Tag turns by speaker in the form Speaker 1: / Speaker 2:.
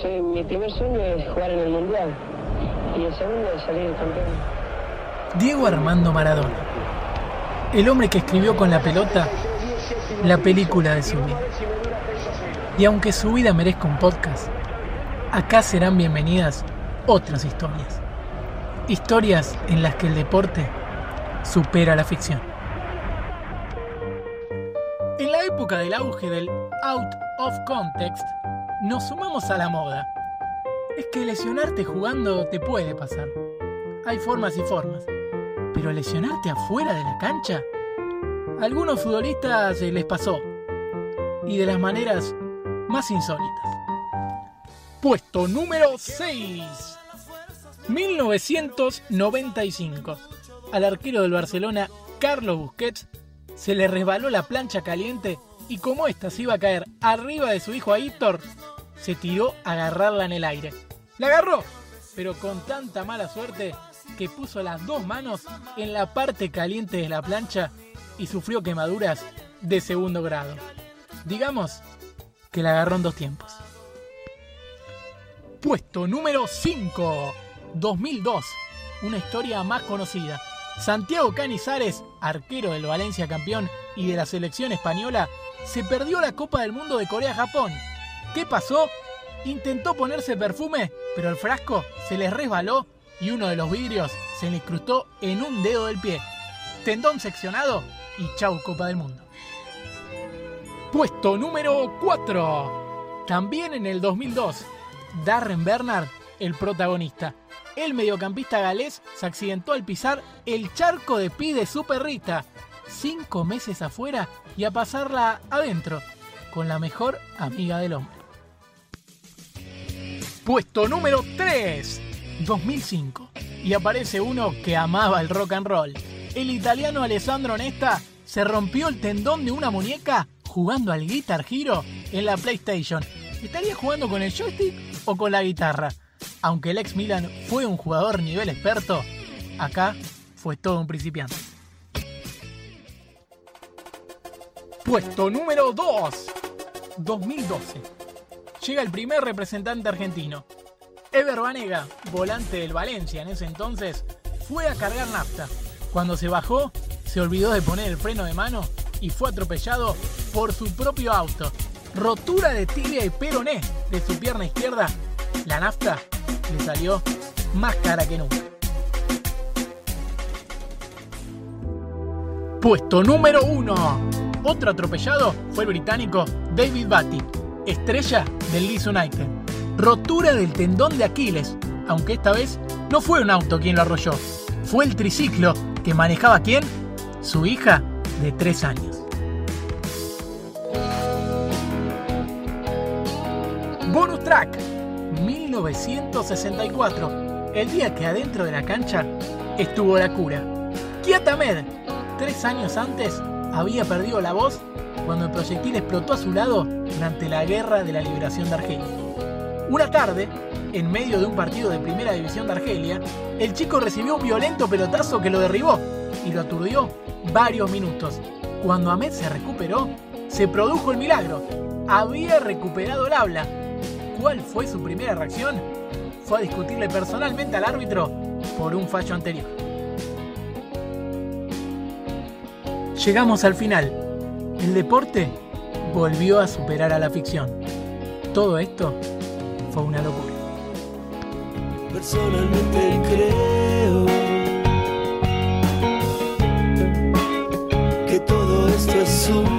Speaker 1: mi primer sueño es jugar en el Mundial y el segundo es salir campeón.
Speaker 2: Diego Armando Maradona, el hombre que escribió con la pelota la película de su vida. Y aunque su vida merezca un podcast, acá serán bienvenidas otras historias. Historias en las que el deporte supera la ficción. En la época del auge del out of context, nos sumamos a la moda. Es que lesionarte jugando te puede pasar. Hay formas y formas. Pero lesionarte afuera de la cancha, a algunos futbolistas les pasó. Y de las maneras más insólitas. Puesto número 6. 1995. Al arquero del Barcelona, Carlos Busquets, se le resbaló la plancha caliente y como ésta se iba a caer arriba de su hijo Aitor, se tiró a agarrarla en el aire. La agarró, pero con tanta mala suerte que puso las dos manos en la parte caliente de la plancha y sufrió quemaduras de segundo grado. Digamos que la agarró en dos tiempos. Puesto número 5, 2002, una historia más conocida. Santiago Canizares, arquero del Valencia campeón y de la selección española, se perdió la Copa del Mundo de Corea-Japón. ¿Qué pasó? Intentó ponerse perfume, pero el frasco se le resbaló y uno de los vidrios se le incrustó en un dedo del pie. Tendón seccionado y chau Copa del Mundo. Puesto número 4. También en el 2002, Darren Bernard, el protagonista. El mediocampista galés se accidentó al pisar el charco de pi de su perrita. Cinco meses afuera y a pasarla adentro, con la mejor amiga del hombre. Puesto número 3, 2005. Y aparece uno que amaba el rock and roll. El italiano Alessandro Nesta se rompió el tendón de una muñeca jugando al Guitar Hero en la PlayStation. ¿Estaría jugando con el joystick o con la guitarra? Aunque el ex Milan fue un jugador nivel experto, acá fue todo un principiante. Puesto número 2, 2012. Llega el primer representante argentino. Ever Banega, volante del Valencia en ese entonces, fue a cargar nafta. Cuando se bajó, se olvidó de poner el freno de mano y fue atropellado por su propio auto. Rotura de tibia y peroné de su pierna izquierda. La nafta le salió más cara que nunca. Puesto número 1. Otro atropellado fue el británico David Batty, estrella del Leeds United. Rotura del tendón de Aquiles, aunque esta vez no fue un auto quien lo arrolló, fue el triciclo que manejaba quién? Su hija de 3 años. Bonus track 1964, el día que adentro de la cancha estuvo la cura. Kiatamed, tres años antes, había perdido la voz cuando el proyectil explotó a su lado durante la Guerra de la Liberación de Argelia. Una tarde, en medio de un partido de Primera División de Argelia, el chico recibió un violento pelotazo que lo derribó y lo aturdió varios minutos. Cuando Ahmed se recuperó, se produjo el milagro. Había recuperado el habla ¿Cuál fue su primera reacción? Fue a discutirle personalmente al árbitro por un fallo anterior. Llegamos al final. El deporte volvió a superar a la ficción. Todo esto fue una locura.
Speaker 3: Personalmente creo que todo esto es un